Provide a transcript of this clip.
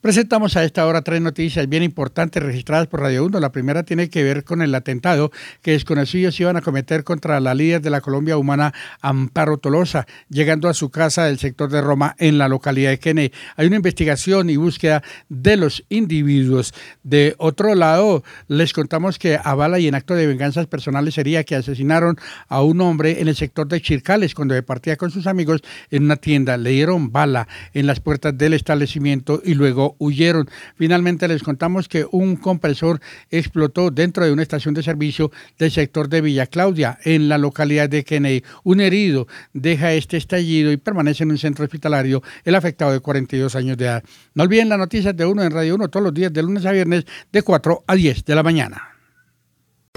Presentamos a esta hora tres noticias bien importantes registradas por Radio 1. La primera tiene que ver con el atentado que desconocidos iban a cometer contra la líder de la Colombia Humana, Amparo Tolosa, llegando a su casa del sector de Roma en la localidad de Kennedy. Hay una investigación y búsqueda de los individuos. De otro lado, les contamos que a bala y en acto de venganzas personales sería que asesinaron a un hombre en el sector de Chircales cuando departía con sus amigos en una tienda. Le dieron bala en las puertas del establecimiento y luego huyeron. Finalmente les contamos que un compresor explotó dentro de una estación de servicio del sector de Villa Claudia, en la localidad de Kennedy. Un herido deja este estallido y permanece en un centro hospitalario, el afectado de 42 años de edad. No olviden las noticias de uno en Radio 1 todos los días de lunes a viernes de 4 a 10 de la mañana.